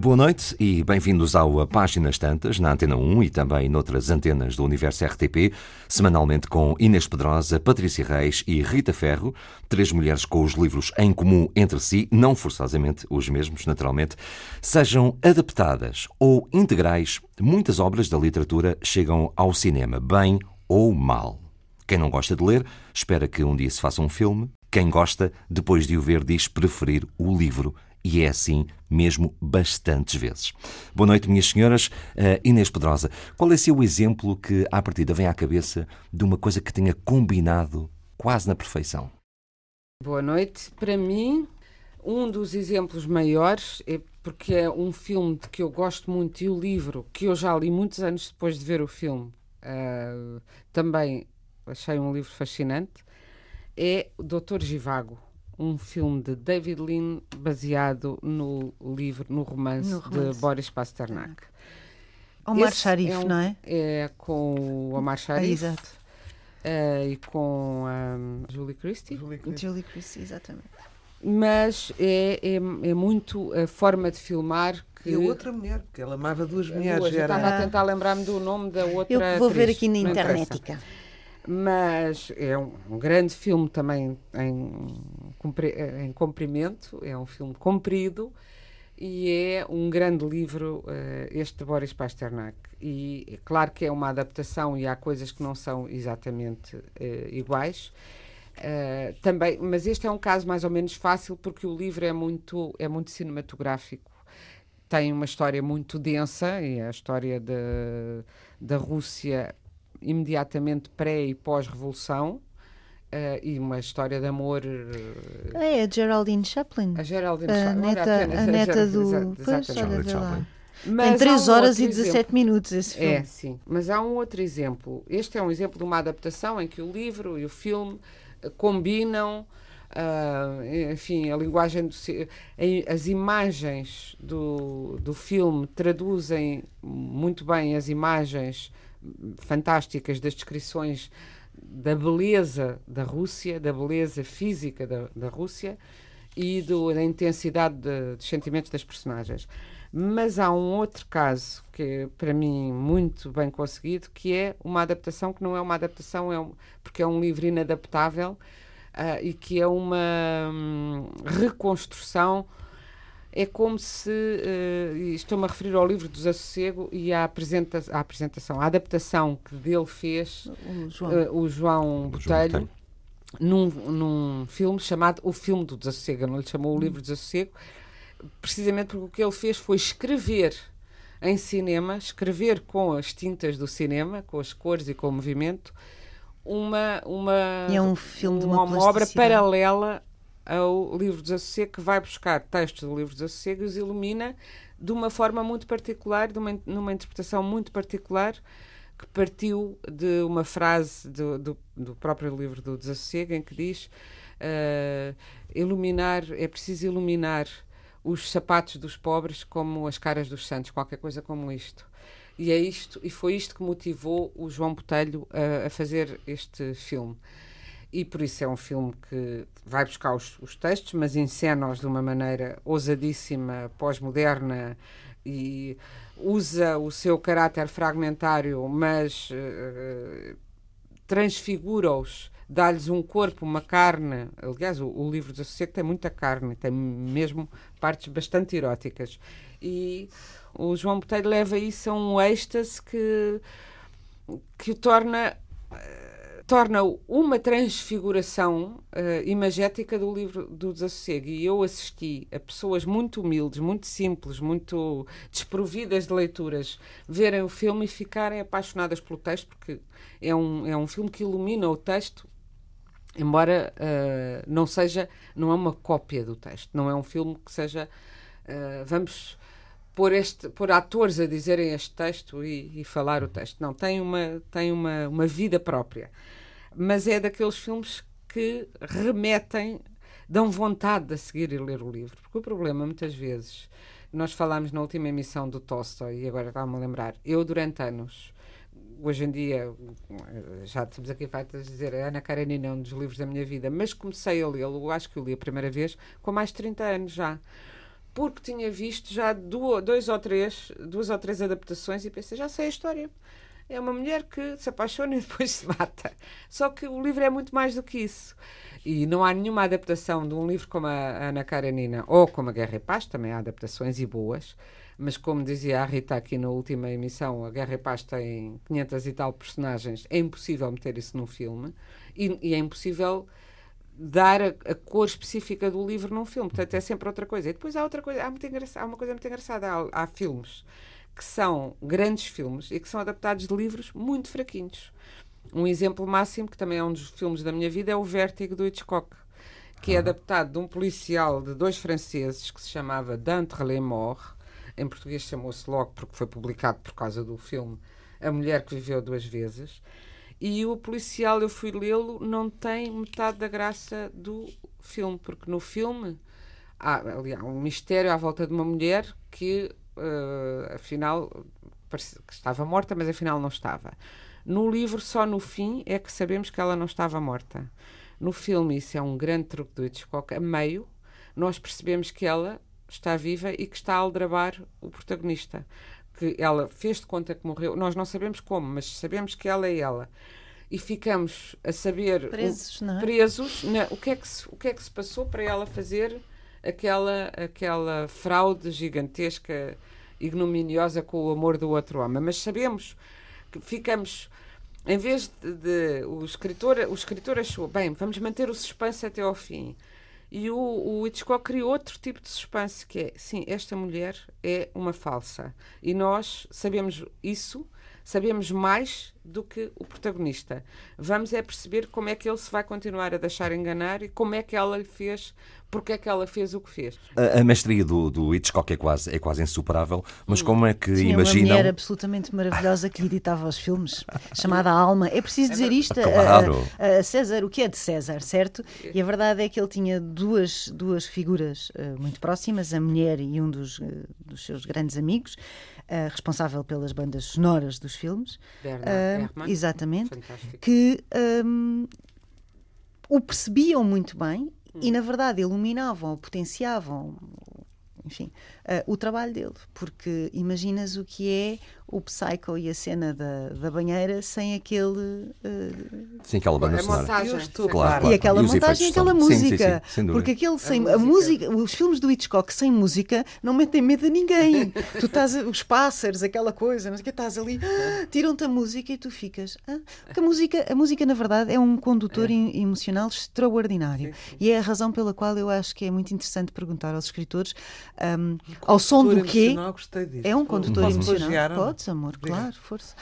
Boa noite e bem-vindos ao Páginas Tantas, na Antena 1 e também noutras antenas do Universo RTP, semanalmente com Inês Pedrosa, Patrícia Reis e Rita Ferro, três mulheres com os livros em comum entre si, não forçosamente os mesmos, naturalmente. Sejam adaptadas ou integrais, muitas obras da literatura chegam ao cinema, bem ou mal. Quem não gosta de ler, espera que um dia se faça um filme. Quem gosta, depois de o ver, diz preferir o livro e é assim mesmo bastantes vezes. Boa noite, minhas senhoras. Uh, Inês Pedrosa, qual é o seu exemplo que, à partida, vem à cabeça de uma coisa que tenha combinado quase na perfeição? Boa noite. Para mim, um dos exemplos maiores é porque é um filme de que eu gosto muito e o livro que eu já li muitos anos depois de ver o filme. Uh, também achei um livro fascinante. É o Doutor Givago um filme de David Lean baseado no livro, no romance, no romance. de Boris Pasternak. Omar Esse Sharif, é um, não é? É com o Omar Sharif. Ah, exato. Uh, e com um, Julie Christie. Julie Christie. Julie Christie, exatamente. Mas é, é, é, muito a forma de filmar que... E a outra mulher, porque ela amava duas mulheres. Duas. Estava a tentar lembrar-me do nome da outra Eu vou atriz, ver aqui na internet. Mas é um, um, grande filme também em, em comprimento, é um filme comprido e é um grande livro, uh, este de Boris Pasternak. E é claro que é uma adaptação e há coisas que não são exatamente uh, iguais. Uh, também, mas este é um caso mais ou menos fácil porque o livro é muito, é muito cinematográfico. Tem uma história muito densa, e a história da Rússia imediatamente pré e pós-revolução. Uh, e uma história de amor. Uh, é a Geraldine Chaplin. A Geraldine a Chaplin. Neta, a neta do. Pois, olha, Chaplin. Mas em 3 um horas e 17 exemplo. minutos esse filme. É, sim. Mas há um outro exemplo. Este é um exemplo de uma adaptação em que o livro e o filme uh, combinam. Uh, enfim, a linguagem, do, as imagens do, do filme traduzem muito bem as imagens fantásticas das descrições da beleza da Rússia, da beleza física da, da Rússia e do, da intensidade de, dos sentimentos das personagens. Mas há um outro caso que para mim, muito bem conseguido, que é uma adaptação que não é uma adaptação, é um, porque é um livro inadaptável uh, e que é uma hum, reconstrução é como se, uh, estou-me a referir ao livro do Desassossego e à, apresenta à apresentação, à adaptação que dele fez o João, uh, o João Botelho, num, num filme chamado O Filme do Desassossego, não lhe chamou o hum. livro do Desassossego, precisamente porque o que ele fez foi escrever em cinema, escrever com as tintas do cinema, com as cores e com o movimento, uma, uma, é um filme uma, uma obra paralela ao livro dos Assossego, que vai buscar textos do livro dos Assossego e os ilumina de uma forma muito particular, uma, numa interpretação muito particular, que partiu de uma frase do, do, do próprio livro do Desassossego, em que diz uh, iluminar, é preciso iluminar os sapatos dos pobres como as caras dos santos, qualquer coisa como isto. E é isto, e foi isto que motivou o João Botelho a, a fazer este filme e por isso é um filme que vai buscar os, os textos, mas encena-os de uma maneira ousadíssima, pós-moderna e usa o seu caráter fragmentário, mas uh, transfigura-os, dá-lhes um corpo, uma carne. Aliás, o, o livro do Sossego tem muita carne, tem mesmo partes bastante eróticas. E o João Botelho leva isso a um êxtase que, que o torna. Uh, torna uma transfiguração uh, imagética do livro do Desassossego. E eu assisti a pessoas muito humildes, muito simples, muito desprovidas de leituras, verem o filme e ficarem apaixonadas pelo texto, porque é um, é um filme que ilumina o texto, embora uh, não seja, não é uma cópia do texto, não é um filme que seja, uh, vamos pôr, este, pôr atores a dizerem este texto e, e, falar o texto. Não, tem uma, tem uma, uma vida própria mas é daqueles filmes que remetem, dão vontade de seguir e ler o livro. Porque o problema, muitas vezes, nós falámos na última emissão do Tolstói, e agora estava-me a lembrar, eu durante anos, hoje em dia, já estamos aqui feitas a dizer, Ana Karenina é um dos livros da minha vida, mas comecei a lê-lo, acho que eu li a primeira vez, com mais de 30 anos já. Porque tinha visto já dois ou três, duas ou três adaptações e pensei, já sei a história é uma mulher que se apaixona e depois se mata. Só que o livro é muito mais do que isso. E não há nenhuma adaptação de um livro como a Ana Karenina ou como a Guerra e Paz, também há adaptações e boas, mas como dizia a Rita aqui na última emissão, a Guerra e Paz tem 500 e tal personagens, é impossível meter isso num filme e, e é impossível dar a, a, cor específica do livro num filme. Portanto, é sempre outra coisa. E depois há outra coisa, há, muito há uma coisa muito engraçada. Há, há filmes que são grandes filmes e que são adaptados de livros muito fraquinhos. Um exemplo máximo, que também é um dos filmes da minha vida, é o Vértigo do Hitchcock, que é adaptado de um policial de dois franceses que se chamava Dante Lemort. Em português chamou-se logo porque foi publicado por causa do filme A Mulher que Viveu Duas Vezes. E o policial, eu fui lê-lo, não tem metade da graça do filme, porque no filme há, aliás, um mistério à volta de uma mulher que uh, afinal que estava morta, mas afinal não estava. No livro, só no fim é que sabemos que ela não estava morta. No filme, isso é um grande truque do Hitchcock. A meio, nós percebemos que ela está viva e que está a aldrabar o protagonista. Que ela fez de conta que morreu. Nós não sabemos como, mas sabemos que ela é ela. E ficamos a saber presos, não é? presos na, o, que é que se, o que é que se passou para ela fazer aquela, aquela fraude gigantesca, ignominiosa com o amor do outro homem. Mas sabemos que ficamos. Em vez de, de o escritor, o escritor achou, bem, vamos manter o suspense até ao fim. E o, o Hitchcock criou outro tipo de suspense, que é, sim, esta mulher é uma falsa. E nós sabemos isso, sabemos mais do que o protagonista. Vamos é perceber como é que ele se vai continuar a deixar enganar e como é que ela lhe fez porque é que ela fez o que fez. A, a mestria do, do Hitchcock é quase, é quase insuperável, mas como é que Tinha imaginam... uma mulher absolutamente maravilhosa que editava os filmes, chamada Alma. É preciso dizer isto claro. a, a, César, o que é de César, certo? E a verdade é que ele tinha duas, duas figuras uh, muito próximas, a mulher e um dos, uh, dos seus grandes amigos, uh, responsável pelas bandas sonoras dos filmes. Bernard uh, Exatamente. Fantástico. Que um, o percebiam muito bem hum. e, na verdade, iluminavam, potenciavam, enfim, uh, o trabalho dele. Porque imaginas o que é o Psycho e a cena da, da banheira sem aquele. Uh... Sem aquela banda sonora. Montagem, estou, claro, E aquela e montagem e aquela música. Sim, sim, sim, porque aquele sem. A a música. música. os filmes do Hitchcock sem música não metem medo a ninguém. tu estás. Os pássaros, aquela coisa, não sei o que, estás ali, ah, tiram-te a música e tu ficas. Ah, porque a música, a música, na verdade, é um condutor é. emocional extraordinário. E é a razão pela qual eu acho que é muito interessante perguntar aos escritores um, ao som do quê. É um condutor emocional. Podes, amor, claro força.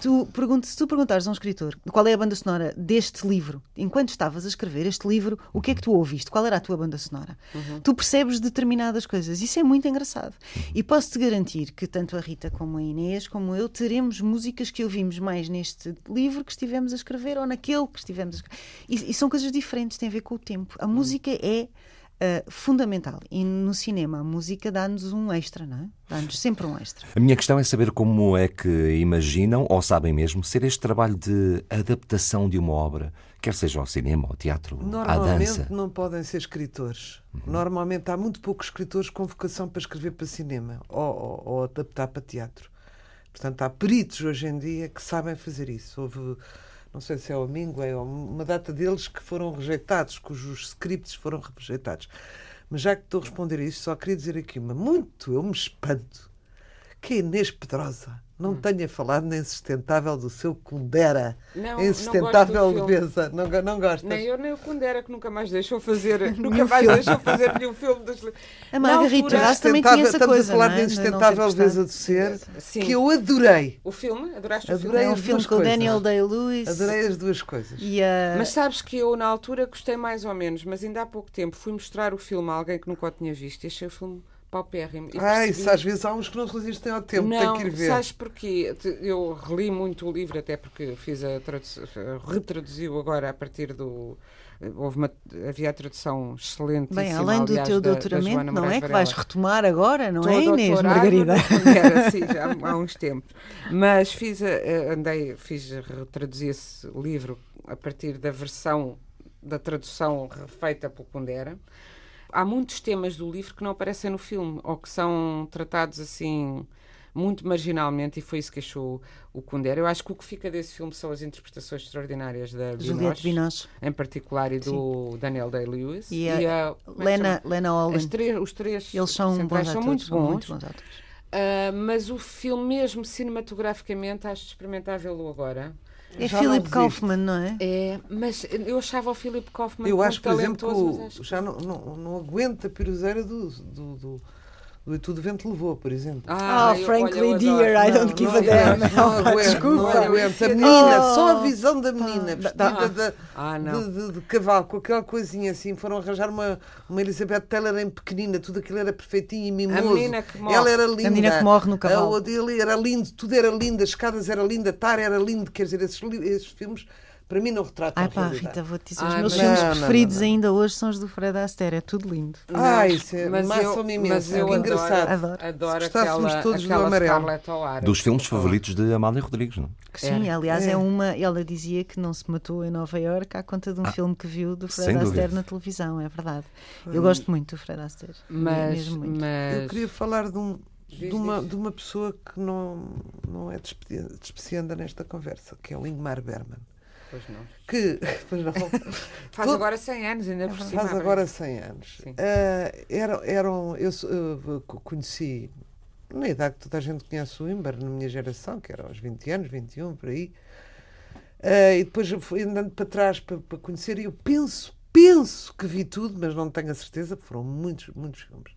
Tu, pergunta, se tu perguntares a um escritor qual é a banda sonora deste livro, enquanto estavas a escrever este livro, o que é que tu ouviste? Qual era a tua banda sonora? Uhum. Tu percebes determinadas coisas. Isso é muito engraçado. E posso-te garantir que tanto a Rita como a Inês, como eu, teremos músicas que ouvimos mais neste livro que estivemos a escrever ou naquele que estivemos a escrever. E, e são coisas diferentes, têm a ver com o tempo. A música é uh, fundamental. E no cinema, a música dá-nos um extra, não é? Dá-nos sempre um extra. A minha questão é saber como é que imaginam, ou sabem mesmo, ser este trabalho de adaptação de uma obra, quer seja ao cinema, ao teatro, à dança. Normalmente não podem ser escritores. Uhum. Normalmente há muito poucos escritores com vocação para escrever para cinema ou, ou, ou adaptar para teatro. Portanto, há peritos hoje em dia que sabem fazer isso. Houve não sei se é o Mingue, é uma data deles que foram rejeitados, cujos scripts foram rejeitados. Mas já que estou a responder a isto, só queria dizer aqui uma muito, eu me espanto, que a Inês Pedrosa não tenha falado na insustentável do seu Kundera. Não, a insustentável não gosto do filme. leveza. Não, não gostas? Nem eu nem o Kundera, que nunca mais deixou fazer, nunca mais filme. deixou fazer nenhum filme dos li- A Margarita altura- Vaz também tinha essa Estamos coisa. a falar é? da insustentável leveza do ser, Sim. que eu adorei. O filme? Adoraste o Adorei. filme? É um as filme com o. Daniel Day-Lewis Adorei as duas coisas. e a... Mas sabes que eu, na altura, gostei mais ou menos, mas ainda há pouco tempo fui mostrar o filme a alguém que nunca o tinha visto e achei o filme paupérrimo. E Ai, percebi- isso às vezes há uns que não resistem ao tempo, não, tem que ir ver. sabes porquê? Eu reli muito o livro, até porque fiz a tradução, retraduziu agora a partir do. Houve uma, havia a tradução excelente. Bem, além do teu doutoramento, não é? Que vais retomar agora, não é, Inês Margarida? Era, sim, já há há uns tempos. Mas fiz, a- andei, fiz, retraduzi esse livro a partir da versão da tradução feita pelo Pondera. Há muitos temas do livro que não aparecem no filme ou que são tratados assim muito marginalmente e foi isso que achou o Kundera. Eu acho que o que fica desse filme são as interpretações extraordinárias da Juliette Binoche, em particular e do Daniel Day-Lewis e a como é Lena? Lena Olin. Três, os três Eles são bons centrais atores. são muito são bons, muito bons atores. Ah, mas o filme mesmo cinematograficamente acho de experimentar vê-lo agora. É Já Philip. Kaufman, não é? É, mas eu achava o Philip Kaufman Eu muito acho, por exemplo, que o- acho que- já não, não, não aguento a piruzeira do, do, do, Tudo o Vento Levou, por exemplo. Ah, Oh, eu- frankly olha, dear, adoro. I don't give a não, damn. Não, Não, desculpa. não aguento. A menina, Oh, só a visão da menina, vestida Ah. de, Ah, não. de, de- de cavalo, com aquela coisinha assim. Foram arranjar uma, uma Elizabeth Taylor em pequenina, tudo aquilo era perfeitinho e mimoso. menina que morre. Ela era linda. menina que morre no cavalo. A ali era lindo, tudo era lindo, as escadas era linda, Tar era lindo. Quer dizer, esses, esses filmes, para mim, não retratam Ai a pá, realidade. Rita, vou-te dizer, os Ai, meus mas- filmes Não, preferidos não, não. ainda hoje são os do Fred Astaire, é tudo lindo. Ah, Não, isso é mas eu- imenso. mas eu que adoro- engraçado. Adoro. Adoro aquela, todos do aquela amarelo. Scarlett O'Hara. Dos filmes favoritos de Amália Rodrigues, não? Que sim, Era. aliás, é. É. uma. Ela dizia que não se matou em Nova Iorque à conta de um filme que viu do Fred Astaire na televisão, é verdade. Eu gosto muito do Fred Astaire. Mas, mesmo muito. mas Eu queria falar de, um, de, uma, de uma pessoa que não, não é despe- despecianda nesta conversa, que é o Ingmar Bergman. Pois não. Que pois não, Faz Todo- agora 100 anos, ainda por cima. faz agora 100 anos. Sim. Ah, era, eram, eu co- conheci, na idade que toda a gente conhece o Ingmar, na minha geração, que era aos 20 anos, 21, por aí. Ah, e depois eu fui andando para trás para, para conhecer, e eu penso, penso que vi tudo, mas não tenho a certeza, porque foram muitos, muitos filmes.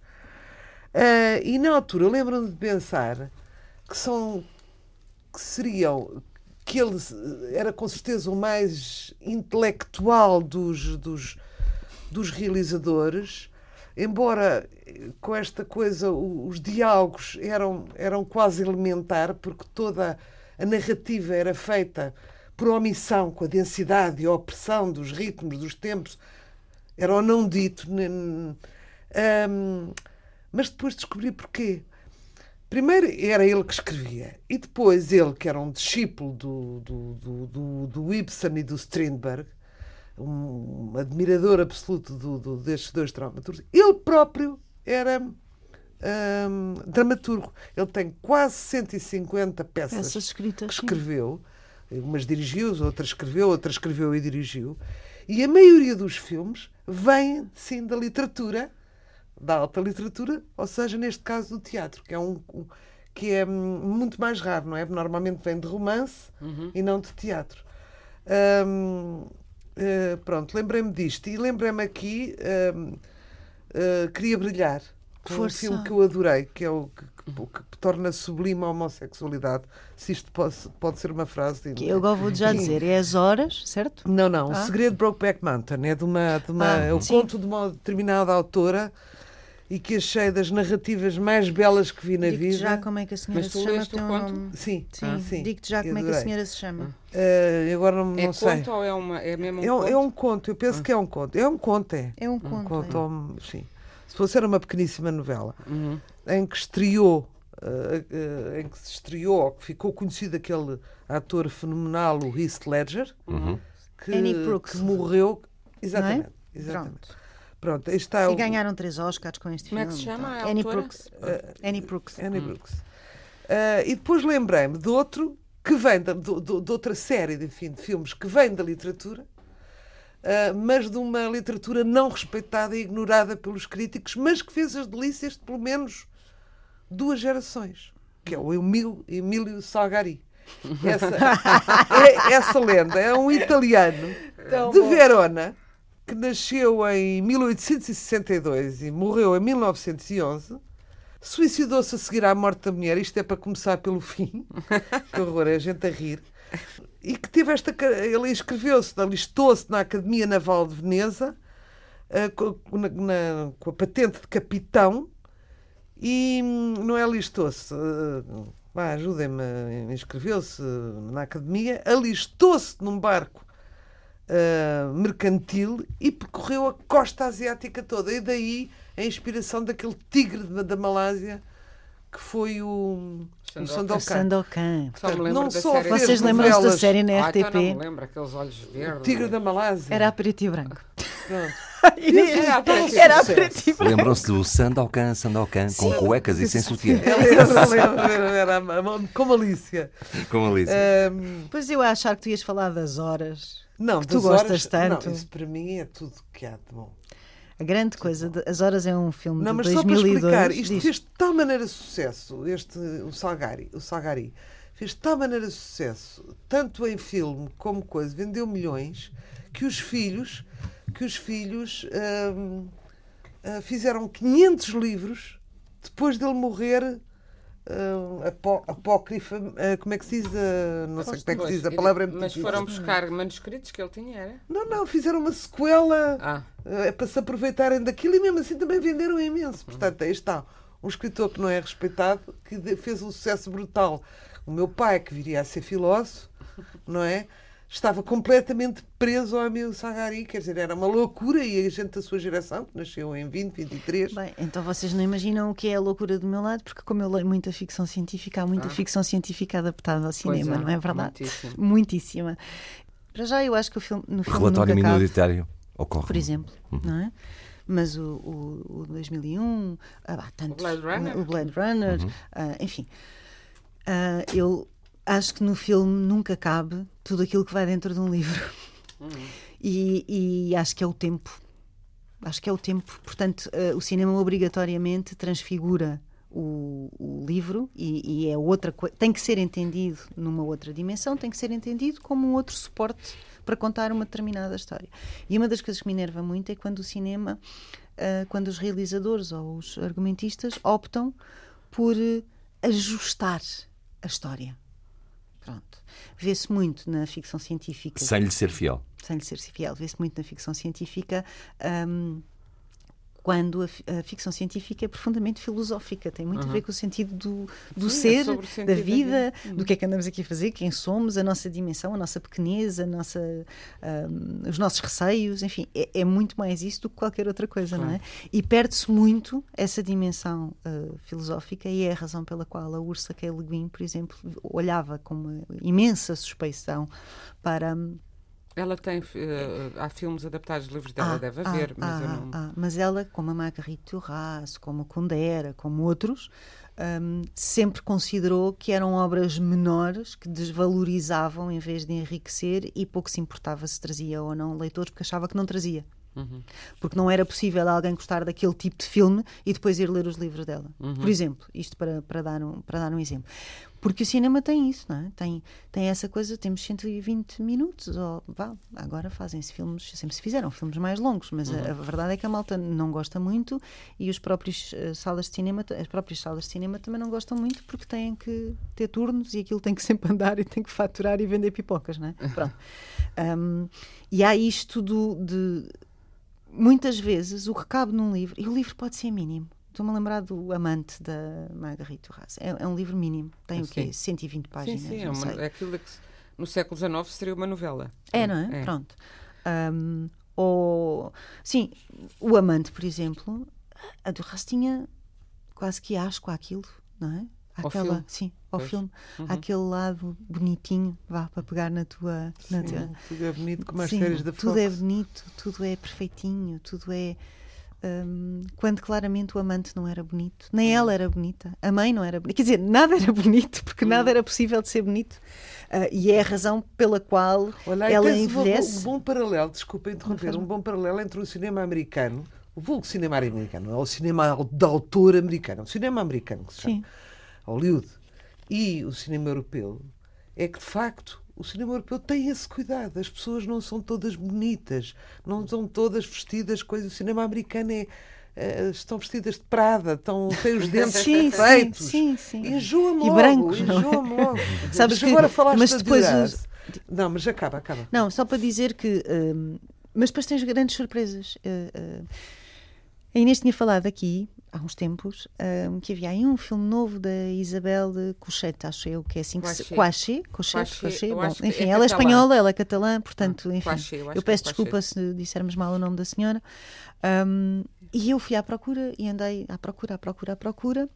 Ah, e na altura eu lembro-me de pensar que são que seriam que ele era com certeza o mais intelectual dos, dos, dos realizadores, embora eh, com esta coisa os diálogos eram, eram quase elementar, porque toda a narrativa era feita por omissão, com a densidade e a opressão dos ritmos, dos tempos, era o não dito. mas depois descobri porquê. Primeiro era ele que escrevia, e depois ele, que era um discípulo do, do, do, do, do Ibsen e do Strindberg, um admirador absoluto do, do- destes dois dramaturgos, ele próprio era hum, dramaturgo. Ele tem quase 150 peças escritas. que sim. escreveu, umas dirigiu, outras escreveu, outras escreveu e dirigiu, e a maioria dos filmes vem, sim, da literatura, da alta literatura, ou seja, neste caso do teatro, que é um, um- que é hum, muito mais raro, não é? Normalmente vem de romance e não de teatro. Hum, eh, pronto, lembrei-me disto e lembrei-me aqui hum, eh, Queria Brilhar, que é um filme que eu adorei, que é o que, que- que torna sublime a homossexualidade, se isto pode, pode ser uma frase. de- Que eu agora vou já dizer, é as horas, certo? não, não. Ah? O Segredo de Brokeback Mountain é de uma, de uma Ah, é o sim. conto de uma determinada autora e que achei das narrativas mais belas que vi na Digo-te vida. já como é que a senhora Mas se tu chama. leste o tem um conto? Sim, Sim, ah, sim. digo-te já como é que a senhora se chama. Eh, agora não, É não sei. conto ou é, uma, é mesmo um É, um- conto? é um conto, eu penso que é um conto. É um conto, é. É um conto. conto, é. sim. Se fosse era uma pequeníssima novela Uhum. em que estreou, eh, eh, em que se estreou, ou que ficou conhecido aquele ator fenomenal, o Heath Ledger, Uhum. que, Annie Brooks. que morreu. Exatamente. exatamente. Pronto. Pronto, está E o- ganharam três Oscars com este Como é filme. que se chama a Annie? Brooks. Annie Brooks. Annie Brooks. Ah, e depois lembrei-me de outro que vem da, do- do- de outra série de, enfim, de filmes que vem da literatura, ah, mas de uma literatura não respeitada e ignorada pelos críticos, mas que fez as delícias de pelo menos duas gerações, que é o Emílio, Emílio Salgari. Essa, é- essa lenda é um italiano Tão de bom. Verona que nasceu em 1862 e morreu em 1911. Suicidou-se a seguir à morte da mulher, isto é para começar pelo fim, que horror, é a gente a rir. E que teve esta. Ele inscreveu-se, alistou-se na Academia Naval de Veneza eh, co- na- na- com a patente de capitão e hum, não é alistou-se. eh, vá, Ajudem-me, inscreveu-se na academia, alistou-se num barco eh, mercantil e percorreu a costa asiática toda. E daí a inspiração daquele tigre da, da Malásia que foi o, o Sandokan. O Sandokan. Só lembro não só Vocês lembram-se da série na Ah, então RTP? lembro, aqueles olhos verdes. Tigre da Malásia. Era a preto e branco. Era a preto e branco. Lembram-se do Sandokan, Sandokan, com cuecas e sem sutiã. Com malícia. Como Alice. Ahm, Pois eu a achar que tu ias falar das horas. Não, Que tu gostas horas- tanto. Não, isso para mim é tudo que há de bom. A grande coisa, de- As Horas é um filme Não, de mas só para 2002. explicar, isto diz. fez de tal maneira sucesso, este, o Salgari, o Salgari, fez de tal maneira sucesso, tanto em filme como coisa, vendeu milhões, que os filhos, que os filhos hum, ah, fizeram 500 livros depois dele morrer. Apó- apócrifa, ah, como é que se diz? ah, não sei como é que se diz, a palavra é muito Mas difícil. foram buscar manuscritos que ele tinha, era? Não, não, fizeram uma sequela Ah, é para se aproveitarem daquilo e mesmo assim também venderam imenso. Portanto, aí está um escritor que não é respeitado, que fez um sucesso brutal. O meu pai, que viria a ser filósofo, não é? Estava completamente preso ao Emílio Sagari, quer dizer, era uma loucura e a gente da sua geração, que nasceu em 20, 23, Bem, então vocês não imaginam o que é a loucura do meu lado, porque como eu leio muita ficção científica, há muita ficção científica adaptada ao cinema, é, não é verdade? muitíssimo. Muitíssima. Para já eu acho que o filme, no filme Relatório nunca cabe, minoritário ocorre. por exemplo, não é? Mas o, o, o 2001, ah, bah, tantos, O Blade Runner. o Blade Runner, ah, enfim, ah, eu acho que no filme nunca cabe tudo aquilo que vai dentro de um livro. E, e acho que é o tempo. Acho que é o tempo. Portanto, eh, o cinema obrigatoriamente transfigura o, o livro e, e é outra. Tem que ser entendido numa outra dimensão, tem que ser entendido como um outro suporte para contar uma determinada história. E uma das coisas que me enerva muito é quando o cinema, eh, quando os realizadores ou os argumentistas optam por eh, ajustar a história. Pronto. Vê-se muito na ficção científica Sem lhe ser fiel. sem lhe ser fiel, vê-se muito na ficção científica hum, quando a, a ficção científica é profundamente filosófica, tem muito a ver com o sentido do, do Sim, é ser, sobre o sentido da da vida, vida. do que é que andamos aqui a fazer, quem somos, a nossa dimensão, a nossa pequenez, a nossa, hum, os nossos receios, enfim, é, é muito mais isso do que qualquer outra coisa, não é? E perde-se muito essa dimensão uh, filosófica e é a razão pela qual a Ursula K. Le Guin, por exemplo, olhava com uma imensa suspeição para hum, ela tem. eh, há filmes adaptados de livros dela, deve haver, mas eu ah, não. ah, mas ela, como a Marguerite Duras, como a Kundera, como outros, hum, sempre considerou que eram obras menores que desvalorizavam em vez de enriquecer e pouco se importava se trazia ou não leitores, porque achava que não trazia. Uhum. Porque não era possível alguém gostar daquele tipo de filme e depois ir ler os livros dela. Uhum. Por exemplo, isto para, para, dar um, para dar um exemplo. Porque o cinema tem isso, não é? Tem, tem essa coisa, temos 120 minutos, ou vá, agora fazem-se filmes, sempre se fizeram filmes mais longos, mas a, a verdade é que a malta não gosta muito e os próprios eh, salas de cinema, as próprias salas de cinema também não gostam muito porque têm que ter turnos e aquilo tem que sempre andar e tem que faturar e vender pipocas, não é? Pronto. Um, e há isto do, de muitas vezes o que cabe num livro, e o livro pode ser mínimo. Estou-me a lembrar do Amante da Margarita Duras. É, é um livro mínimo. Tem o quê? Sim. 120 Sim, páginas. sim, é, não uma, é aquilo que no século XIX seria uma novela. É, não é? Pronto. Um, ou, sim, o Amante, por exemplo, a Duras tinha quase que asco àquilo, não é? Aquela, sim, ao Pois. filme. Uhum. Aquele lado bonitinho, vá, para pegar na tua. Na tua tudo é bonito como as Sim, séries da tudo Fox. é bonito, tudo é perfeitinho, tudo é. hum, quando claramente o amante não era bonito, nem ela era bonita, a mãe não era bonita, quer dizer, nada era bonito, porque nada era possível de ser bonito. Ah, e é a razão pela qual Olha, ela tens um bom- envelhece. um bom paralelo, desculpa interromper, um bom paralelo entre o cinema americano, o vulgo cinema americano, é o cinema de autor americano, o cinema americano que se chama, Sim. Hollywood, e o cinema europeu é que, de facto, o cinema europeu tem esse cuidado. As pessoas não são todas bonitas, não são todas vestidas coisas. O cinema americano é. eh, estão vestidas de Prada, estão, têm os dentes Sim, sim, perfeitos. sim, sim. Enjoa-me E logo, brancos, não é? enjoa-me logo. Sabes mas que- agora falaste mas depois Duras. os- Não, mas acaba, acaba. Não, só para dizer que. hum, mas depois tens grandes surpresas. Uh, uh, a Inês tinha falado aqui, há uns tempos, hum, que havia aí um filme novo da Isabel Cochete, acho eu, que é assim que se. Coachê. Coachê? Cochete, eu Bom, enfim, é ela é espanhola, ela é catalã, portanto, Ah, enfim. Eu eu que é peço desculpa se dissermos mal o nome da senhora. Hum, e eu fui à procura e andei à procura, à procura, à procura.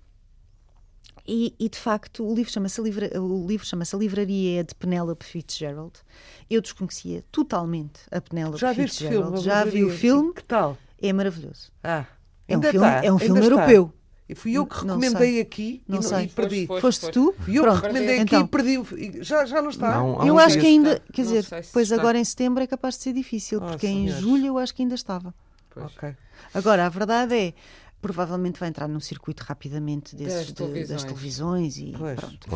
E, e, de facto o livro chama-se livra, o livro chama-se a livraria é de Penélope Fitzgerald. Eu desconhecia totalmente a Penélope Já filme? Fitzgerald. A Já vi o filme, Que tal? É maravilhoso. Ah, É um filme, está, é um filme está. europeu. E fui eu que recomendei aqui Não e, sei. e perdi. Foste, Foste foste. tu? Fui eu Pronto. que recomendei Então. aqui e perdi. E Já, já não está. Não, eu acho que ainda, está. quer dizer, se pois está. agora em setembro é capaz de ser difícil, Oh, porque em senhores. julho eu acho que ainda estava. Pois. Ok. Agora, a verdade é, provavelmente vai entrar num circuito rapidamente desses, Das de- televisões. das televisões e Pois. pronto.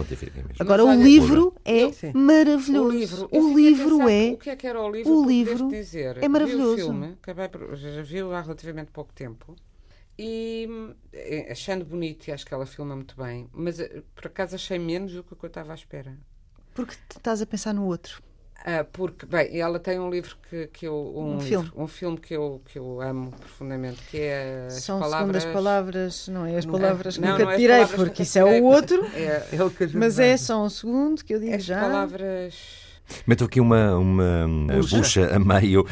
Agora, olha, o livro é maravilhoso. O livro, O livro pensar é. O que é que era o livro? o livro dizer, é maravilhoso. Vi o filme, acabei por, já vi há relativamente pouco tempo. E eh, achando bonito, e acho que ela filma muito bem, mas eh, por acaso achei menos do que o que eu estava à espera. Porque estás a pensar no outro. Ah, porque, bem, ela tem um livro que, que eu. Um, Um livro- filme. Um filme que eu, que eu amo profundamente, que é. As São palavras, segundo as palavras, não é as palavras que Não, nunca não é tirei, palavras que porque nunca isso é o outro. É, É que Mas é só um segundo que eu digo as já. palavras. Meto aqui uma, uma Bucha. bucha a meio.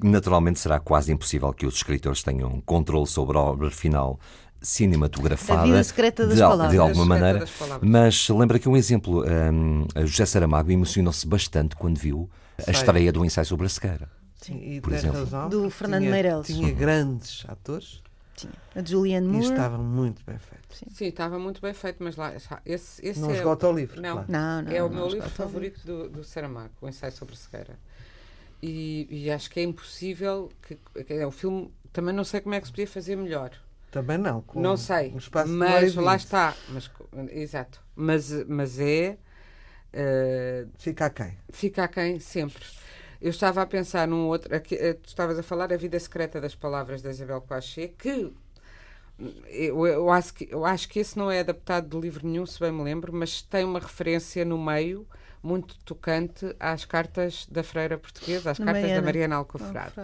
Naturalmente será quase impossível que os escritores tenham controle sobre a obra final cinematografada A vida secreta das de, al- palavras. de A alguma maneira. Mas lembra aqui um exemplo. a José Saramago emocionou-se bastante quando viu a estreia do ensaio sobre a cegueira. Sim, e por exemplo. razão, Do Fernando tinha, Meirelles. Tinha grandes atores Tinha. A Julianne e Moore. estavam muito bem feitos. Sim, estava muito bem feito, mas lá. Esse, esse Não é, esgota o livro. Não. claro. Não, não. é o não, meu livro favorito do, do Saramago, o ensaio sobre a cegueira. E, e acho que é impossível que, que é o filme. Também não sei como é que se podia fazer melhor. Também não. com não sei. Um mas lá está. Mas, exato. Mas, mas é. eh, Fica a quem? fica aquém sempre. Eu estava a pensar num outro. Aqui, eh, tu estavas a falar a vida secreta das palavras da Isabel Coachê, que eu, eu acho que eu acho que esse não é adaptado de livro nenhum, se bem me lembro, mas tem uma referência no meio muito tocante às cartas da freira portuguesa, às Da cartas da Mariana. Alcofrado.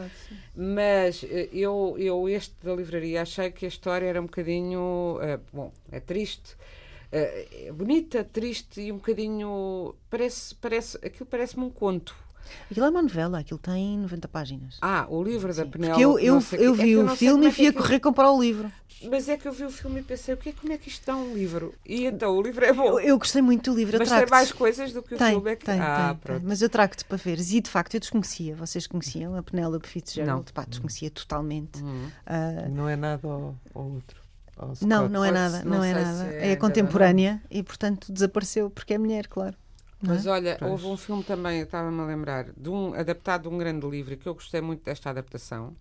Mas eh, eu, eu, este da livraria, achei que a história era um bocadinho. eh, bom, é triste. eh, é bonita, triste e um bocadinho. Parece, parece, aquilo parece-me um conto. Aquilo é uma novela, aquilo tem 90 páginas. Ah, o livro da Penélope. Porque eu, eu, sei eu. É vi eu o filme e é fui a correr comprar o livro. Mas é que eu vi o filme e pensei, o que é, como é que isto dá um livro? E então o livro é bom. Eu, eu gostei muito do livro. eu mas tem trago-te. mais coisas do que o Tem, filme é que tem, Ah, tem, pronto. tem. Mas eu trago-te para veres. E de facto eu desconhecia. Vocês conheciam a Penélope Fitzgerald? Não. Pá, desconhecia totalmente. Hum. Ah, Não é nada ao, ao outro. não, não é nada. não Não é nada. é É, contemporânea e portanto desapareceu porque é mulher, claro. É? Mas olha, Pois. houve um filme também, eu estava-me a lembrar, de um, adaptado de um grande livro que eu gostei muito desta adaptação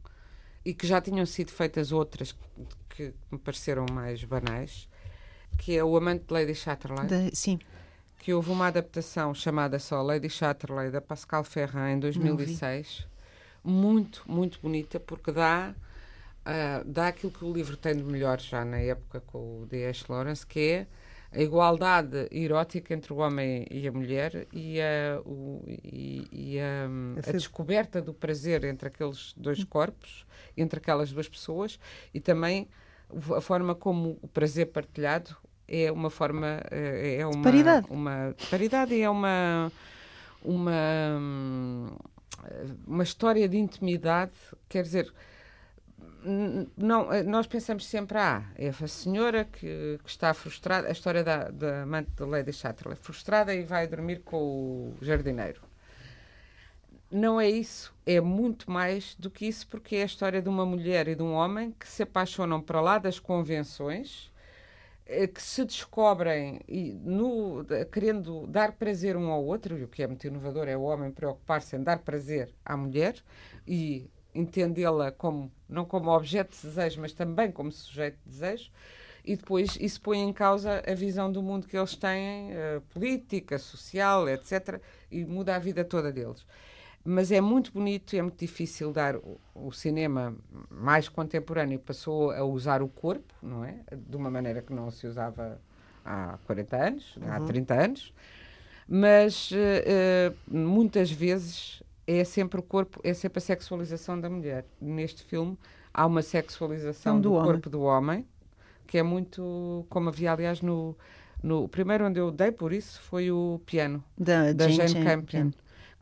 e que já tinham sido feitas outras que, que me pareceram mais banais, que é O Amante de Lady Chatterley, sim, que houve uma adaptação chamada só Lady Chatterley, da Pascal Ferrand, em 2006, muito, muito bonita, porque dá, ah, dá aquilo que o livro tem de melhor já na época com o D.S. Lawrence, que é a igualdade erótica entre o homem e a mulher e a, o- e- e a- a descoberta do prazer entre aqueles dois corpos, entre aquelas duas pessoas e também a forma como o prazer partilhado é uma forma eh, é uma Paridade. uma paridade e é uma uma uma história de intimidade quer dizer não, eh, nós pensamos sempre, ah, é a senhora que, que está frustrada, a história da, da amante de Lady Chatterley, frustrada e vai dormir com o jardineiro. Não é isso, é muito mais do que isso, porque é a história de uma mulher e de um homem que se apaixonam para lá das convenções, eh, que se descobrem e no, querendo dar prazer um ao outro, e o que é muito inovador é o homem preocupar-se em dar prazer à mulher e entendê-la como não como objeto de desejo, mas também como sujeito de desejo, e depois isso põe em causa a visão do mundo que eles têm, eh, política, social, etc., e muda a vida toda deles. Mas é muito bonito e é muito difícil dar. O, o cinema mais contemporâneo passou a usar o corpo, não é? De uma maneira que não se usava há 40 anos, há 30 anos. Mas eh, muitas vezes é sempre o corpo, é sempre a sexualização da mulher. Neste filme há uma sexualização Então, do do, corpo do homem, que é muito como havia, aliás, no, no primeiro onde eu dei por isso foi o piano Da, da Jane, Jane Campion,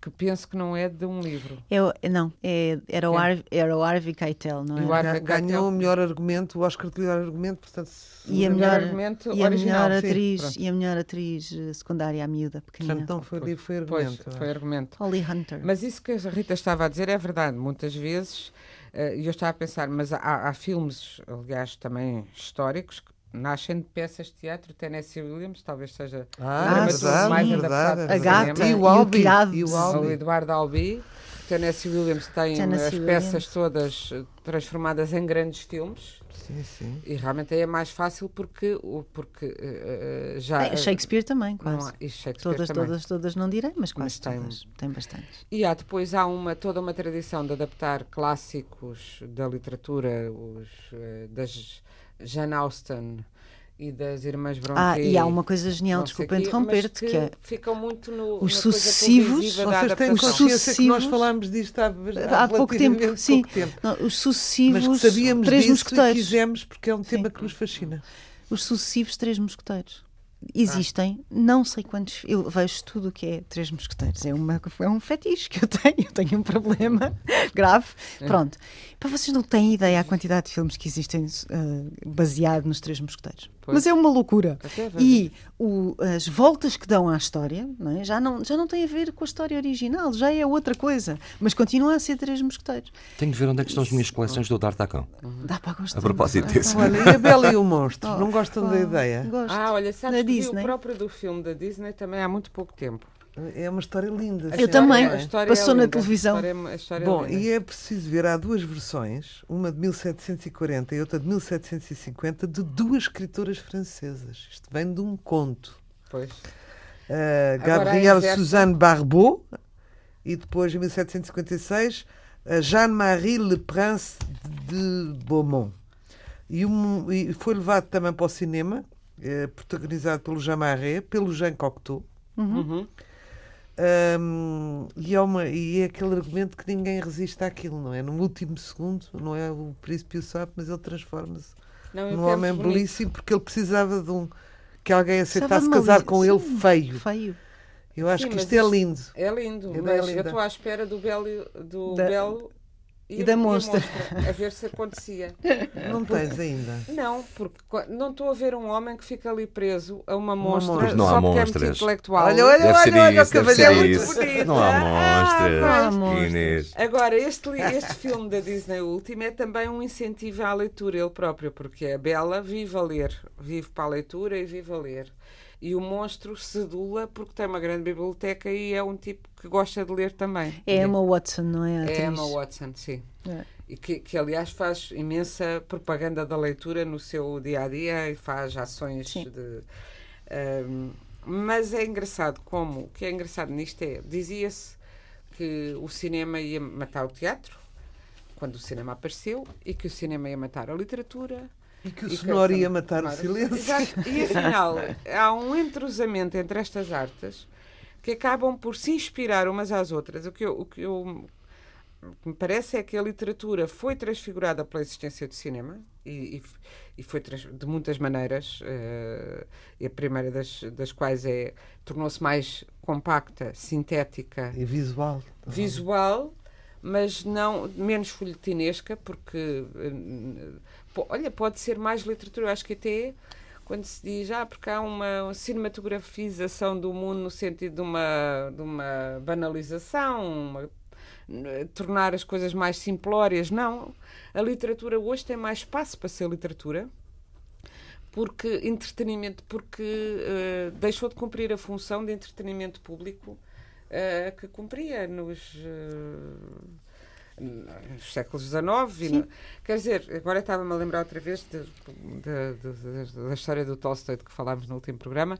que penso que não é de um livro. Eu, não, é, era, o Quem? Harvey, era o Harvey Keitel, não E o é? Harvey Ga- Ganhou o melhor argumento, o Oscar de melhor argumento, portanto. se- E a O melhor argumento e a original, melhor sim, atriz, pronto. e a melhor atriz eh, secundária, a miúda, pequenina. Portanto, não foi livro, foi Pois, argumento. eu foi argumento. Holly Hunter. Mas isso que a Rita estava a dizer é verdade. Muitas vezes, eh, e eu estava a pensar, mas há, há filmes, aliás, também históricos, que nascem de peças de teatro. Tennessee Williams talvez seja Ah, verdade, mais verdade, adaptado a gata. E o Albi, e o Albi. O Eduardo Albi. Tennessee Williams tem Tennessee as Williams. peças todas transformadas em grandes filmes. Sim, sim. E realmente aí é mais fácil porque, o- porque eh, já. É, Shakespeare também, não quase. há- e Shakespeare Todas, também. todas, todas não direi, mas quase tem- todas. Tem bastantes. E há, depois há uma, toda uma tradição de adaptar clássicos da literatura, os, eh, das Jane Austen e das Irmãs Brontë. Ah, e há uma coisa genial, desculpa interromper-te, mas que é ficam muito no, os sucessivos- consciência que nós sucessivos- falámos disto há, há, há pouco tempo, relativamente sim. pouco tempo. não, os Mas sucessivos que sabíamos três disso e mosqueteiros. quisemos porque é um tema Sim. que nos fascina. Os sucessivos três mosqueteiros. Existem, não sei quantos. Eu vejo tudo o que é Três Mosqueteiros. É, uma, é um fetiche que eu tenho. Eu tenho um problema grave. Pronto. Para vocês não têm ideia a quantidade de filmes que existem baseado nos Três Mosqueteiros. Pois. Mas é uma loucura. E o- as voltas que dão à história não é? já, não, já não tem a ver com a história original, já é outra coisa. Mas continua a ser Três Mosqueteiros. Tenho de ver onde é que estão as minhas coleções do D'Artacão. Dá para gostar. A propósito disso. para- Olha, e a Bela e o Monstro? Oh, não gostam da oh, ideia? Gosto. Ah, olha, sabes Da que Disney. o próprio do filme da Disney também há muito pouco tempo. É uma história linda. A Eu história- também. a história Passou é na linda. televisão. A história, é- a história é Bom, linda. e é preciso ver, há duas versões, uma de 1740 e outra de 1750, de duas escritoras francesas. Isto vem de um conto. Pois. Uh, Agora, Gabrielle a inversa- Suzanne Barbeau e depois, em 1756, a Jeanne-Marie Le Prince de Beaumont. E, um- e foi levado também para o cinema, eh, protagonizado pelo Jean Marais, pelo Jean Cocteau. Uhum. Um, e, é uma, e é aquele argumento que ninguém resiste àquilo, não é? No último segundo, não é o príncipe o sabe, mas ele transforma-se num homem bonito. belíssimo porque ele precisava de um que alguém aceitasse casar li- com ele Sim, feio. Feio. Eu acho Sim, que isto é lindo. É lindo, ideia mas é eu estou à espera do Belo, do Da- Belo e a- da a Monstra. a ver se acontecia. Não tens ainda. Não, porque não estou a ver um homem que fica ali preso a uma Uma monstra monstra. Não há só porque é muito intelectual. Olha, olha, Deve olha, olha, o isso, deve cavaleiro é muito isso. bonito. Não há Ah, monstras. não há monstras. Agora, este, este filme da Disney Último é também um incentivo à leitura, ele próprio, porque a Bela vive a ler, vive para a leitura e vive a ler. E o monstro sedula porque tem uma grande biblioteca e é um tipo que gosta de ler também. É Emma Watson, não é? É? Emma Watson, sim. É. E que, que, aliás, faz imensa propaganda da leitura no seu dia a dia e faz ações Sim. de. ahm, mas é engraçado como. O que é engraçado nisto é. Dizia-se que o cinema ia matar o teatro, quando o cinema apareceu, e que o cinema ia matar a literatura. E que o e sonoro a- ia matar o silêncio. Exato. E afinal, há um entrosamento entre estas artes que acabam por se inspirar umas às outras. O que eu, o que eu o que me parece é que a literatura foi transfigurada pela existência do cinema e, e, e foi de muitas maneiras. eh, e a primeira das, das quais é tornou-se mais compacta, sintética E visual. visual, mas não menos folhetinesca, porque eh, olha, pode ser mais literatura. Acho que até quando se diz, ah, porque há uma cinematografização do mundo no sentido de uma, de uma banalização, uma- tornar as coisas mais simplórias. Não. A literatura hoje tem mais espaço para ser literatura porque entretenimento porque eh, deixou de cumprir a função de entretenimento público eh, que cumpria nos eh, nos séculos XIX. no- quer dizer, agora estava-me a lembrar outra vez de- de- de- da história do Tolstói de que falámos no último programa,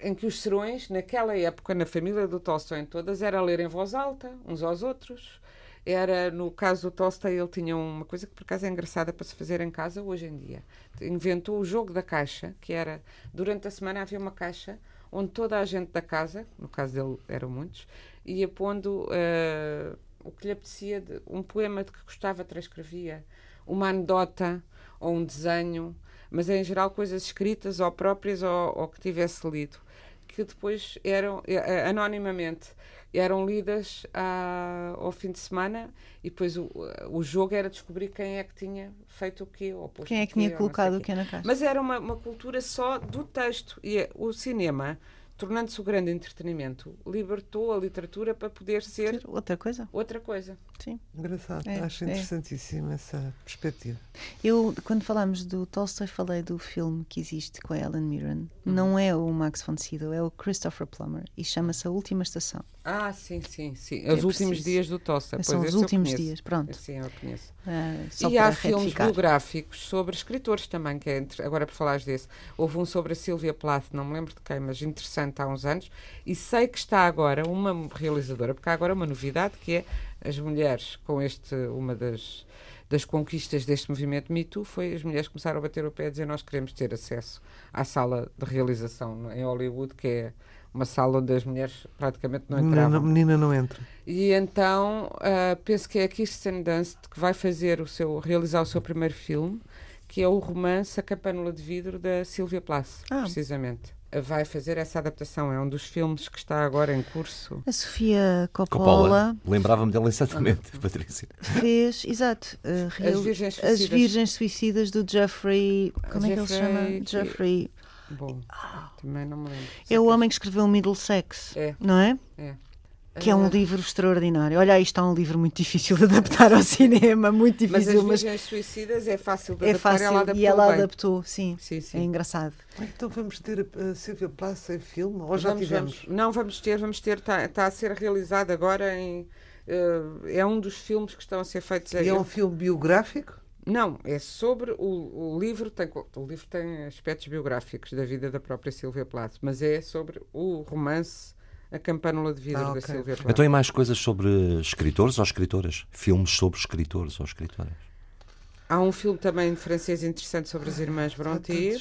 em que os serões, naquela época, na família do Tolstói em todas, era ler em voz alta, uns aos outros. Era, no caso do Tolstói, ele tinha uma coisa que por acaso é engraçada para se fazer em casa hoje em dia. Inventou o jogo da caixa, que era, durante a semana havia uma caixa onde toda a gente da casa, no caso dele eram muitos, ia pondo eh, o que lhe apetecia, de, um poema de que gostava, transcrevia, uma anedota ou um desenho, mas em geral coisas escritas ou próprias ou, ou que tivesse lido, que depois eram, anonimamente, eram lidas à- ao fim de semana e depois o, o jogo era descobrir quem é que tinha feito o quê. Ou Quem é que tinha colocado o quê. na caixa? Mas era uma, uma cultura só do texto. E é- o cinema, tornando-se o grande entretenimento, libertou a literatura para poder ser Outra coisa? outra coisa. Sim. Engraçado, É, acho é. interessantíssima essa perspectiva. Eu, quando falámos do Tolstói, falei do filme que existe com a Helen Mirren. Uhum. Não é o Max von Sydow, é o Christopher Plummer. E chama-se A Última Estação. Ah, sim, sim, sim. é os últimos preciso. dias do Tolstói. São pois os últimos dias, pronto. Sim, eu conheço. Só e há filmes retificar. biográficos sobre escritores também, que é entre- agora por falares desse. Houve um sobre a Silvia Plath, não me lembro de quem, mas interessante há uns anos. E sei que está agora uma realizadora, porque há agora uma novidade que é as mulheres com este, uma das, das conquistas deste movimento Me Too foi as mulheres começaram a bater o pé e dizer nós queremos ter acesso à sala de realização em Hollywood, que é uma sala onde as mulheres praticamente não Menina entravam. não, menina não entra. E então ah, penso que é a Kirsten Dunst que vai fazer o seu, realizar o seu primeiro filme, que é o romance A Campanula de Vidro da Silvia Plath, Ah. precisamente. Ah, Vai fazer essa adaptação, é um dos filmes que está agora em curso. A Sofia Coppola, Coppola. Lembrava-me dela exatamente, Patrícia. fez, exato, uh, real- Virgens As Suicidas. Virgens Suicidas do Jeffrey. Como é que ele se chama? Jeffrey- Jeffrey. Bom, também não me lembro. É o homem que escreveu Middlesex, É. não é? É. Que é um Ah, livro extraordinário. Olha, aí está um livro muito difícil de adaptar ao cinema, muito Mas difícil, As mas, Virgens Suicidas é fácil de é adaptar, fácil ela adaptou e ela bem. adaptou, sim. Sim, sim. É engraçado. Então vamos ter a, a Silvia Plath em filme? Ou já Vamos, tivemos? vamos. Não, vamos ter, vamos ter, está a ser realizado agora em. eh, é um dos filmes que estão a ser feitos E é eu- um filme biográfico? Não, é sobre o, o livro tem o livro tem aspectos biográficos da vida da própria Silvia Plath, mas é sobre o romance A Campanula de Vidro Ah, da ok. Silvia Plath. Então, e mais coisas sobre escritores ou escritoras? Filmes sobre escritores ou escritoras? Há um filme também francês interessante sobre as irmãs Brontë.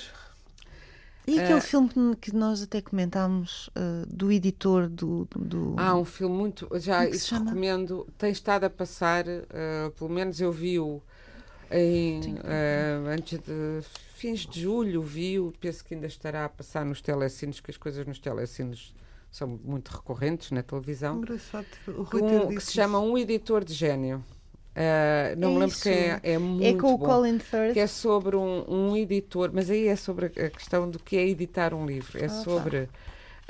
E Eh, aquele filme que- nós até comentámos uh, do editor do. do, Há um filme muito. Já é isso recomendo. Tem estado a passar, eh, pelo menos eu vi-o em, eh, antes de fins de julho, vi-o. Penso que ainda estará a passar nos telecinos, que as coisas nos telecinos são muito recorrentes na televisão. Engraçado. O Um, que se chama isso. Um Editor de Gênio. Eh, não É me lembro isso. quem é. É muito é com o bom. Colin Firth. Que é sobre um, um editor, mas aí é sobre a questão do que é editar um livro. É Ah, tá. sobre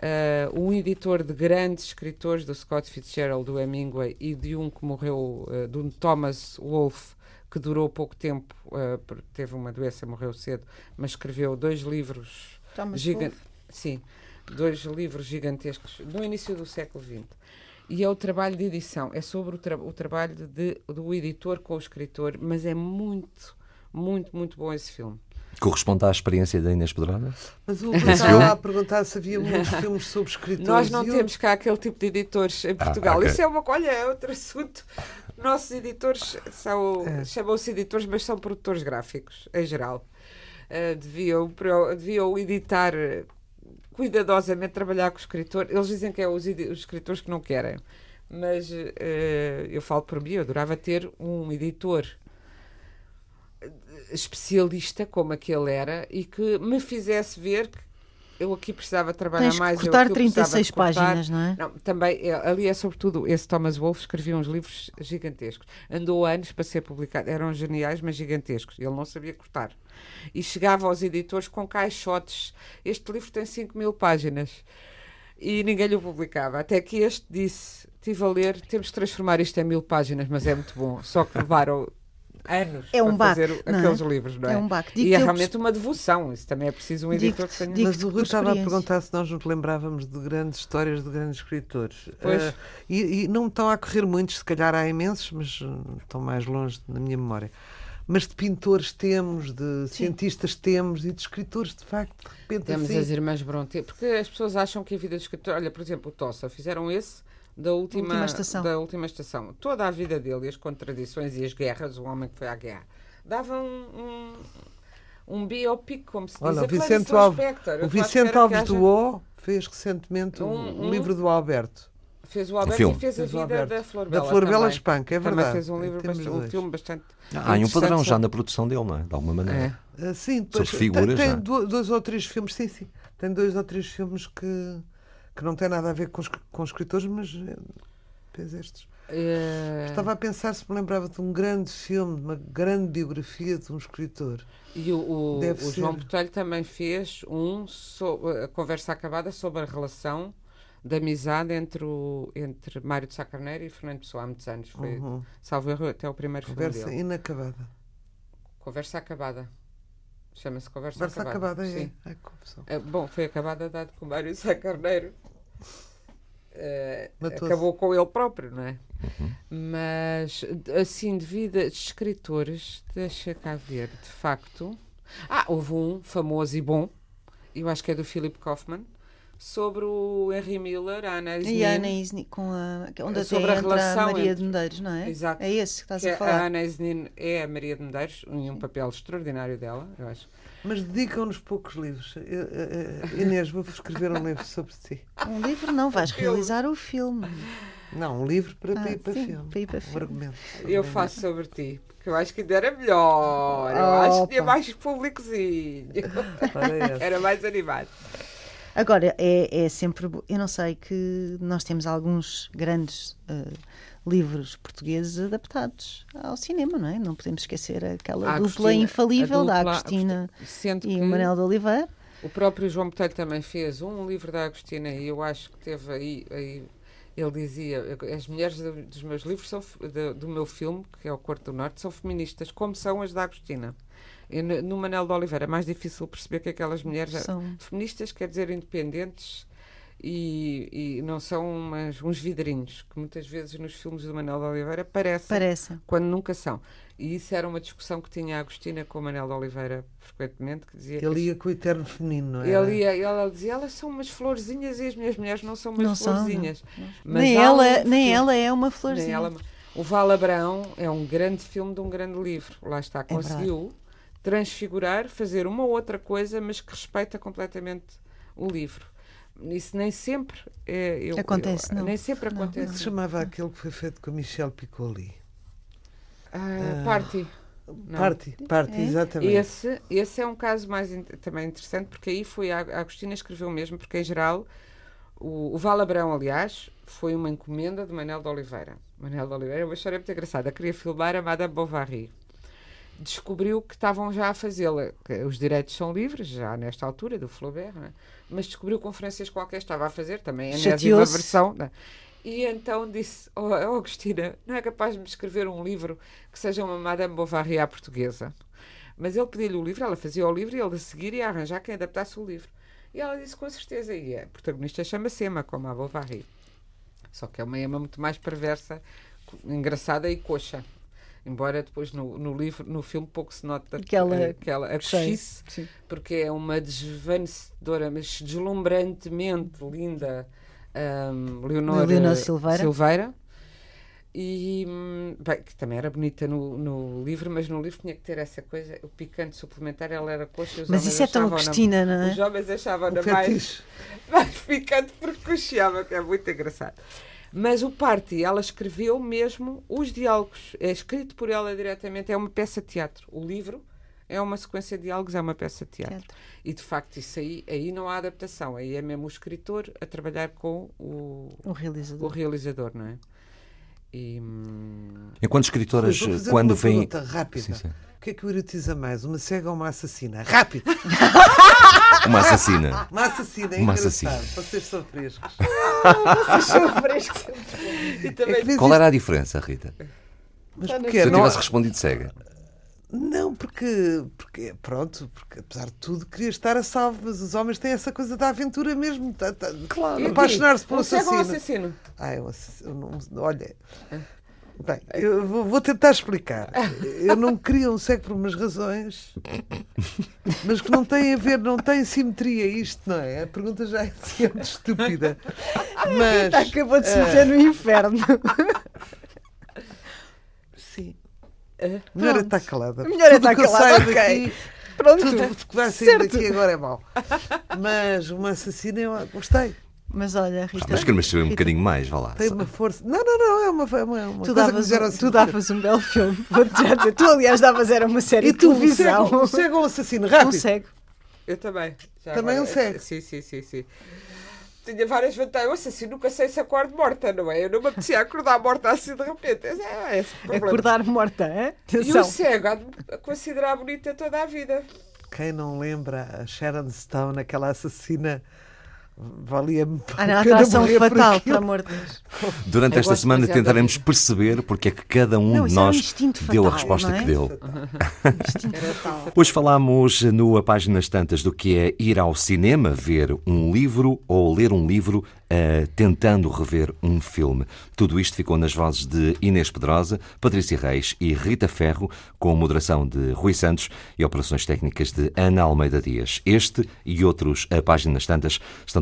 eh, um editor de grandes escritores, do Scott Fitzgerald, do Hemingway, e de um que morreu, eh, de um Thomas Wolfe, que durou pouco tempo, porque teve uma doença, morreu cedo, mas escreveu dois livros Thomas gigan- Wolfe. Sim, dois livros gigantescos no início do século XX. E é o trabalho de edição, é sobre o, tra- o trabalho de- do editor com o escritor, mas é muito, muito, muito bom esse filme. Corresponde à experiência da Inês Pedrada? Mas o Rui estava a perguntar se havia muitos filmes sobre escritores. Nós não temos cá aquele tipo de editores em Portugal. ok. Isso é uma olha, é outro assunto. Nossos editores são, É. chamam-se editores, mas são produtores gráficos, em geral. Eh, deviam, deviam editar eh, cuidadosamente, trabalhar com o escritor. Eles dizem que é os, os escritores que não querem. Mas eh, eu falo por mim, eu adorava ter um editor especialista como aquele era e que me fizesse ver que eu aqui precisava trabalhar Tens mais. eu cortar precisava 36 de cortar. páginas, não é? Não, também, é, ali é sobretudo esse Thomas Wolfe escrevia uns livros gigantescos. Andou anos para ser publicado. Eram geniais, mas gigantescos. Ele não sabia cortar. E chegava aos editores com caixotes. Este livro tem 5 mil páginas. E ninguém lhe o publicava. Até que este disse: estive a ler, temos que transformar isto em mil páginas, mas é muito bom. Só que levaram anos É um para baque, fazer é? aqueles livros, não é? É um baque. E Digo-te, é eu realmente gost- uma devoção. Isso também é preciso um editor que tenha. digo- Mas o Rui estava a perguntar se nós nos lembrávamos de grandes histórias de grandes escritores. Pois. Ah, e, e não me estão a correr muitos, se calhar há imensos, mas hum, estão mais longe na minha memória. Mas de pintores temos, de cientistas temos e de escritores, de facto, de repente Temos assim. as irmãs Bronte, porque as pessoas acham que a vida do escritor. Olha, por exemplo, o Tossa, fizeram esse da última, Última Estação. da última estação. Toda a vida dele, e as contradições e as guerras, o homem que foi à guerra, davam um, um, um biopic, como se diz. Olha, a Vicente Alves, o Vicente Alves haja- do O fez recentemente Um- o um- livro do Alberto. Fez o Alberto filme. e fez a Fez o vida Alberto. da Flor Da Bela. Flor Bela também. Espanca, é Também verdade. fez um, livro bastante, um filme bastante. Ah, Há um padrão já na produção dele, não é? De alguma maneira. É. Ah, sim, depois Sobre figuras, tem, tem do- dois ou três filmes, sim, sim. Tem dois ou três filmes que, que não têm nada a ver com, os- com escritores, mas eh, fez estes. É, Estava a pensar se me lembrava de um grande filme, de uma grande biografia de um escritor. E o, o, o João. Botelho também fez um sobre a conversa acabada sobre a relação de amizade entre, o, entre Mário de Sá Carneiro e Fernando Pessoa há muitos anos. Foi, Uhum. salvo erro, até o primeiro Conversa filme dele. inacabada. Conversa acabada. Chama-se Conversa, Conversa acabada, é. Sim. Ai, confusão. É, bom, foi acabada dado com o Mário Sá Carneiro. Matou-se. acabou com ele próprio, não é? Mas, assim, de vida de escritores, deixa cá ver, de facto. Ah, houve um famoso e bom, eu acho que é do Philip Kaufman, sobre o Henry Miller, a Ana E Isnin, a Ana Isni, com a, que- onde até Sobre a entra a relação Maria entre- de Medeiros, não é? Exato. É esse que estás que a a falar. Ana Isnin é a Maria de Medeiros, em um papel extraordinário dela, eu acho. Mas dedicam-nos poucos livros. Eh, eh, eh, Inês, vou escrever um livro sobre si. Um livro não, vais realizar o filme. Não, um livro para, Ah, ir para sim, filme. para ir para Um filme. argumento. Eu faço sobre ti, porque eu acho que ainda era melhor, eu acho que tinha mais públicozinho, é era mais animado. Agora, é, é sempre. Eu não sei que nós temos alguns grandes eh, livros portugueses adaptados ao cinema, não é? Não podemos esquecer aquela A dupla Agostina- infalível a da dupla- Agostina e o Manel de Oliveira. o próprio João Botelho também fez um livro da Agostina e eu acho que teve aí, aí ele dizia, as mulheres do- dos meus livros são, do, do meu filme, que é o Corte do Norte, são feministas, como são as da Agostina. No, Manel de Oliveira é mais difícil perceber que aquelas mulheres São. feministas quer dizer independentes e, e não são umas, uns vidrinhos que muitas vezes nos filmes do Manel de Oliveira parecem Parece. quando nunca são. E isso era uma discussão que tinha a Agostina com o Manel de Oliveira frequentemente, que dizia que Ele ia com o eterno feminino, não é? ele ia, ela dizia, elas são umas florzinhas e as minhas mulheres não são umas Não são, florzinhas. Mas Nem ela, um nem ela é uma nem florzinha. ela- o Val Abrão é um grande filme de um grande livro. Lá está, É conseguiu transfigurar, fazer uma outra coisa, mas que respeita completamente o livro. Isso nem sempre é, eu- Acontece, eu- não. Nem sempre Não, Como é que acontece. se chamava aquele que foi feito com a Michel Piccoli? Ah, party. Não. Party, Party, É? exatamente. Esse, esse é um caso mais in- também interessante, porque aí foi a, a Agostina escreveu mesmo, porque em geral o, o Valabrão, aliás, foi uma encomenda de Manel de Oliveira. Manel de Oliveira, uma história muito engraçada, queria filmar a Madame Bovary. Descobriu que estavam já a fazê-la. Os direitos são livres, já nesta altura, do Flaubert, é? mas descobriu que um francês qualquer estava a fazer, também a enésima versão. é? E então disse: oh, oh, Agostina, não é capaz de me escrever um livro que seja uma Madame Bovary à portuguesa? Mas ele pediu-lhe o livro, ela fazia o livro e ele a seguir ia arranjar quem adaptasse o livro. E ela disse com certeza, e a protagonista chama-se Emma, como a Bovary. Só que é uma Emma muito mais perversa, engraçada e coxa. Embora depois no, no livro, no filme, pouco se nota Que ela- eh, que ela a coxice, porque é uma desvanecedora, mas deslumbrantemente linda hum, Leonor, Leonor eh, Silveira. Silveira. E hum, bem, que também era bonita no, no livro, mas no livro tinha que ter essa coisa, o picante suplementar, ela era coxa. os Mas isso é tão Agostina, não é? Os homens achavam-na mais, mais picante porque coxeava, que é muito engraçado. Mas o Party, ela escreveu mesmo os diálogos. É escrito por ela diretamente, é uma peça de teatro. O livro é uma sequência de diálogos, é uma peça de teatro. Teatro. E de facto, isso aí, aí não há adaptação. Aí é mesmo o escritor a trabalhar com o, O o realizador. realizador, não é? E, Enquanto escritoras, quando uma vêm. pergunta rápida. Sim, sim. O que é que o erotiza mais? Uma cega ou uma assassina? Rápido! Uma assassina. Uma assassina, é Uma assassina. Vocês são frescos. e também É que vezes Qual era a diferença, Rita? Mas porquê? Se eu Não- tivesse respondido cega. Não, porque, porque, pronto, porque apesar de tudo queria estar a salvo, mas os homens têm essa coisa da aventura mesmo. tá- tá- E Apaixonar-se por um um cego ou assassino. assassino? Ah, eu, assass- eu não, olha. Bem, eu vou, tentar explicar. Eu não queria um cego por umas razões, mas que não tem a ver, não tem simetria isto, não é? A pergunta já é sempre estúpida. Mas. Acabou de se meter no inferno. Eh, Melhor é estar calada. Melhor é Tudo estar calada, ok. daqui, Pronto. tudo que vai sair Certo. daqui agora é mau. Mas uma assassina eu gostei. Mas olha, Rita. Mas queremos saber um bocadinho mais, vá lá. Tem uma força. Não, não, não, é uma, é uma, uma Tu davas, um, assim. tu davas um belo filme, vou-te já dizer. Tu, aliás, davas era uma série E de tu, televisão. cego, cego ou assassino? Um Rápido. cego. Eu também. Já Também agora, um cego. Sim, sim, sim, sim. Tinha várias vantagens. Eu assassino nunca sei se acordo morta, não é? Eu não me apetecia acordar morta assim de repente. É problema. Acordar morta, hein? E o cego há de me considerar bonita toda a vida. Quem não lembra a Sharon Stone, aquela assassina, valia-me Ah, não, a a pena atração morrer por fatal, pelo amor de Deus. Durante Eu esta semana tentaremos perceber porque é que cada um Não, de é um nós instinto deu a fatal, resposta não é? que deu. Fatal. Hoje falámos no A Páginas Tantas do que é ir ao cinema ver um livro ou ler um livro eh, tentando rever um filme. Tudo isto ficou nas vozes de Inês Pedrosa, Patrícia Reis e Rita Ferro, com moderação de Rui Santos e operações técnicas de Ana Almeida Dias. Este e outros A Páginas Tantas estão